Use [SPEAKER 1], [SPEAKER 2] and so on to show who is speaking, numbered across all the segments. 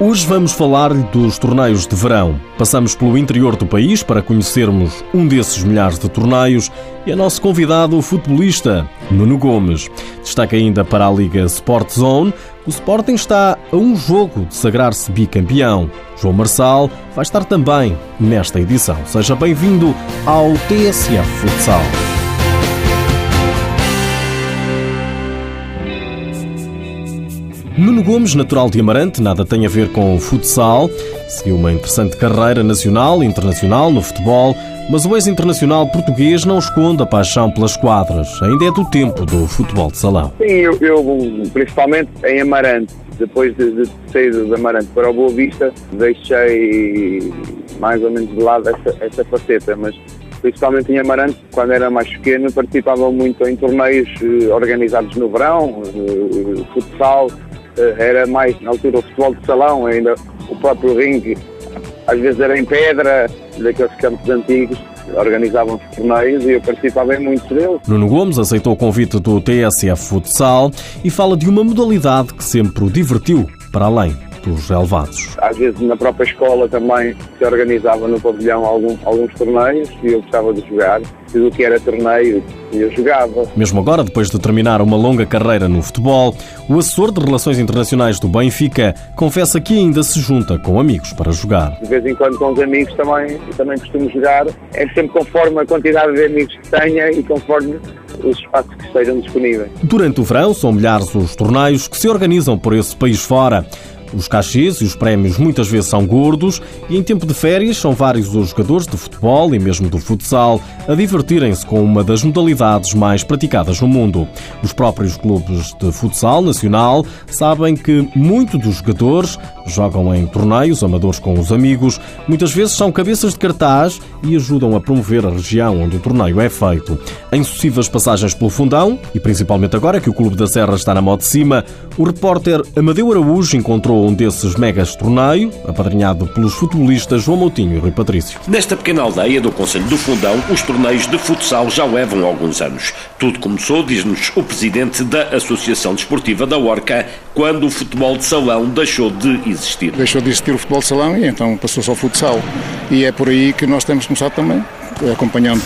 [SPEAKER 1] Hoje vamos falar-lhe dos torneios de verão. Passamos pelo interior do país para conhecermos um desses milhares de torneios e é nosso convidado o futebolista Nuno Gomes. Destaca ainda para a Liga Sport Zone. O Sporting está a um jogo de sagrar-se bicampeão. João Marçal vai estar também nesta edição. Seja bem-vindo ao TSF Futsal. Nuno Gomes, natural de Amarante, nada tem a ver com o futsal. Seguiu uma interessante carreira nacional e internacional no futebol, mas o ex-internacional português não esconde a paixão pelas quadras. Ainda é do tempo do futebol de salão.
[SPEAKER 2] Sim, eu, eu principalmente em Amarante, depois de, de sair de Amarante para o Boa Vista, deixei mais ou menos de lado essa, essa faceta, mas principalmente em Amarante, quando era mais pequeno, participava muito em torneios eh, organizados no verão, eh, futsal, eh, era mais na altura o futebol de salão, ainda o próprio ringue, às vezes era em pedra, daqueles campos antigos, organizavam torneios e eu participava em muitos deles.
[SPEAKER 1] Nuno Gomes aceitou o convite do TSF Futsal e fala de uma modalidade que sempre o divertiu, para além dos relevados.
[SPEAKER 2] Às vezes na própria escola também se organizava no pavilhão algum, alguns torneios e eu gostava de jogar. Tudo o que era torneio eu jogava.
[SPEAKER 1] Mesmo agora, depois de terminar uma longa carreira no futebol, o assessor de Relações Internacionais do Benfica confessa que ainda se junta com amigos para jogar.
[SPEAKER 2] De vez em quando com os amigos também, também costumo jogar. É sempre conforme a quantidade de amigos que tenha e conforme os espaços que estejam disponíveis.
[SPEAKER 1] Durante o verão, são milhares os torneios que se organizam por esse país fora. Os cachês e os prémios muitas vezes são gordos e em tempo de férias são vários os jogadores de futebol e mesmo do futsal a divertirem-se com uma das modalidades mais praticadas no mundo. Os próprios clubes de futsal nacional sabem que muitos dos jogadores jogam em torneios amadores com os amigos, muitas vezes são cabeças de cartaz e ajudam a promover a região onde o torneio é feito. Em sucessivas passagens pelo fundão, e principalmente agora que o Clube da Serra está na moto de cima, o repórter Amadeu Araújo encontrou um desses megas torneio, apadrinhado pelos futebolistas João Moutinho e Rui Patrício.
[SPEAKER 3] Nesta pequena aldeia do Conselho do Fundão, os torneios de futsal já levam alguns anos. Tudo começou, diz-nos o presidente da Associação Desportiva da Orca, quando o futebol de salão deixou de existir.
[SPEAKER 4] Deixou de existir o futebol de salão e então passou-se ao futsal. E é por aí que nós temos começado também acompanhando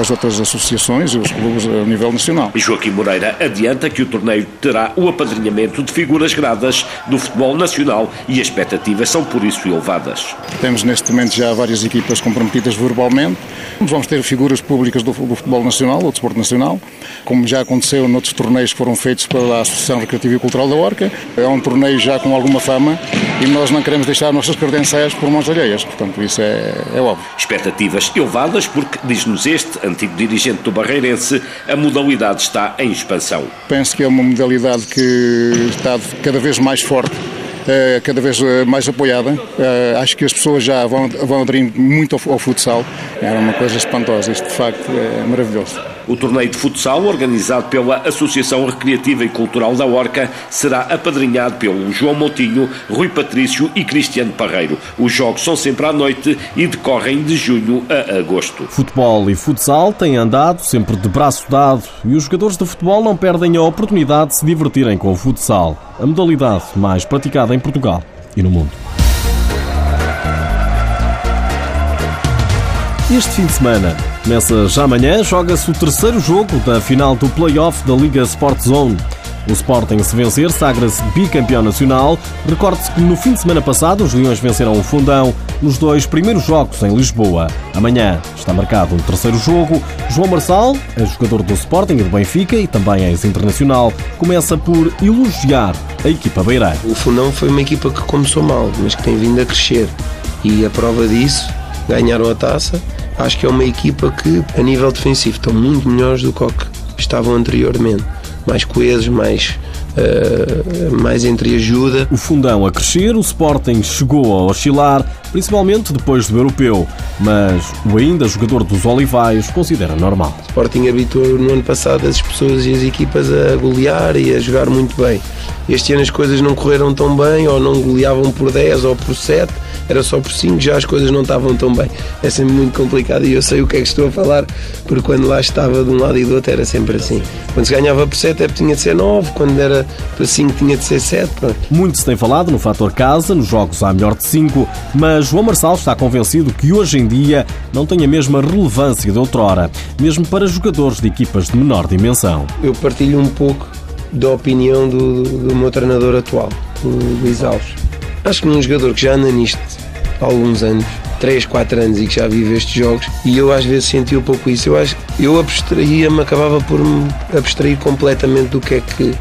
[SPEAKER 4] as outras associações e os clubes a nível nacional.
[SPEAKER 3] Joaquim Moreira adianta que o torneio terá o apadrinhamento de figuras gradas do futebol nacional e as expectativas são por isso elevadas.
[SPEAKER 4] Temos neste momento já várias equipas comprometidas verbalmente. Vamos ter figuras públicas do, do futebol nacional, do desporto nacional, como já aconteceu noutros torneios que foram feitos pela Associação Recreativa e Cultural da Orca. É um torneio já com alguma fama e nós não queremos deixar nossas credenciais por mãos alheias. Portanto, isso é, é óbvio.
[SPEAKER 3] Expectativas elevadas porque, diz-nos este, antigo dirigente do Barreirense, a modalidade está em expansão.
[SPEAKER 4] Penso que é uma modalidade que está cada vez mais forte eh, cada vez eh, mais apoiada. Eh, acho que as pessoas já vão, vão aderindo muito ao, ao futsal. Era uma coisa espantosa. Isto, de facto, é maravilhoso.
[SPEAKER 3] O torneio de futsal, organizado pela Associação Recreativa e Cultural da Orca, será apadrinhado pelo João Moutinho, Rui Patrício e Cristiano Parreiro. Os jogos são sempre à noite e decorrem de junho a agosto.
[SPEAKER 1] Futebol e futsal têm andado sempre de braço dado e os jogadores de futebol não perdem a oportunidade de se divertirem com o futsal, a modalidade mais praticada em Portugal e no mundo. Este fim de semana começa já amanhã, joga-se o terceiro jogo da final do play-off da Liga Sport Zone. O Sporting, se vencer, sagra-se bicampeão nacional. Recorde-se que no fim de semana passado os Leões venceram o Fundão nos dois primeiros jogos em Lisboa. Amanhã está marcado um terceiro jogo. João Marçal, jogador do Sporting e do Benfica e também ex-internacional, começa por elogiar a equipa beirã.
[SPEAKER 5] O Fundão foi uma equipa que começou mal, mas que tem vindo a crescer. E a prova disso, ganharam a taça. Acho que é uma equipa que, a nível defensivo, estão muito melhores do que estavam anteriormente mais coesos, mais, uh, mais entre ajuda.
[SPEAKER 1] O fundão a crescer, o Sporting chegou a oscilar, principalmente depois do europeu, mas o ainda jogador dos Olivais considera normal.
[SPEAKER 5] O Sporting habituou no ano passado as pessoas e as equipas a golear e a jogar muito bem. Este ano as coisas não correram tão bem, ou não goleavam por 10 ou por 7, era só por 5, já as coisas não estavam tão bem. É sempre muito complicado e eu sei o que é que estou a falar, porque quando lá estava de um lado e do outro era sempre assim. Quando se ganhava por 7 é tinha de ser 9, quando era por 5 tinha de ser 7. Pronto.
[SPEAKER 1] Muito se tem falado no fator casa, nos jogos à melhor de 5, mas João Marçal está convencido que hoje em dia não tem a mesma relevância de outrora, mesmo para jogadores de equipas de menor dimensão.
[SPEAKER 5] Eu partilho um pouco da opinião do, do meu treinador atual, o Luís Alves. Acho que num jogador que já anda nisto há alguns anos, 3, 4 anos e que já vive estes jogos, e eu às vezes senti um pouco isso. Eu acho eu abstraía-me, acabava por me abstrair completamente do que é que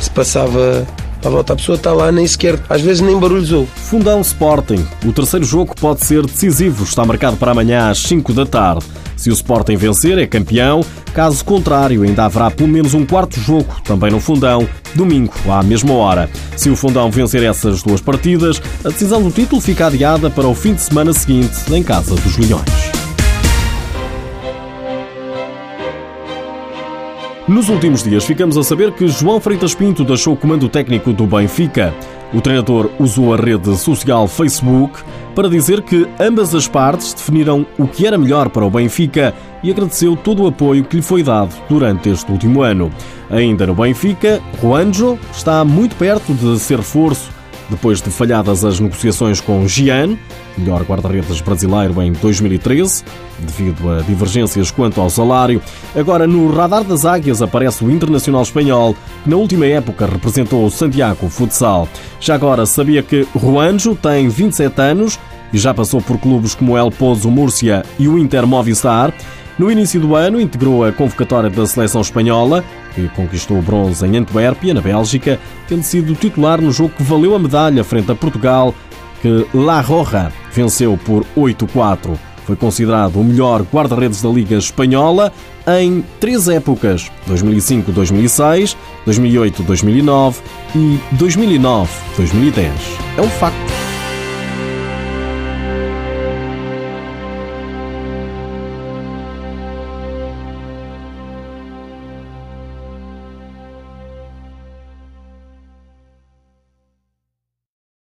[SPEAKER 5] se passava à volta. A pessoa está lá, nem sequer, às vezes nem barulhou.
[SPEAKER 1] Fundão Sporting. O terceiro jogo pode ser decisivo. Está marcado para amanhã às 5 da tarde. Se o Sporting vencer, é campeão. Caso contrário, ainda haverá pelo menos um quarto jogo, também no Fundão, domingo, à mesma hora. Se o Fundão vencer essas duas partidas, a decisão do título fica adiada para o fim de semana seguinte, em casa dos Leões. Nos últimos dias ficamos a saber que João Freitas Pinto deixou o comando técnico do Benfica. O treinador usou a rede social Facebook para dizer que ambas as partes definiram o que era melhor para o Benfica e agradeceu todo o apoio que lhe foi dado durante este último ano. Ainda no Benfica, Juanjo está muito perto de ser reforço depois de falhadas as negociações com Gian, melhor guarda-redes brasileiro em 2013, devido a divergências quanto ao salário. Agora, no radar das águias aparece o internacional espanhol, que na última época representou o Santiago Futsal. Já agora, sabia que Juanjo tem 27 anos e já passou por clubes como El Pozo Múrcia e o Inter Movistar. No início do ano, integrou a convocatória da seleção espanhola, que conquistou o bronze em Antuérpia, na Bélgica, tendo sido titular no jogo que valeu a medalha frente a Portugal, que La Roja venceu por 8-4. Foi considerado o melhor guarda-redes da Liga Espanhola em três épocas: 2005-2006, 2008-2009 e 2009-2010. É um facto.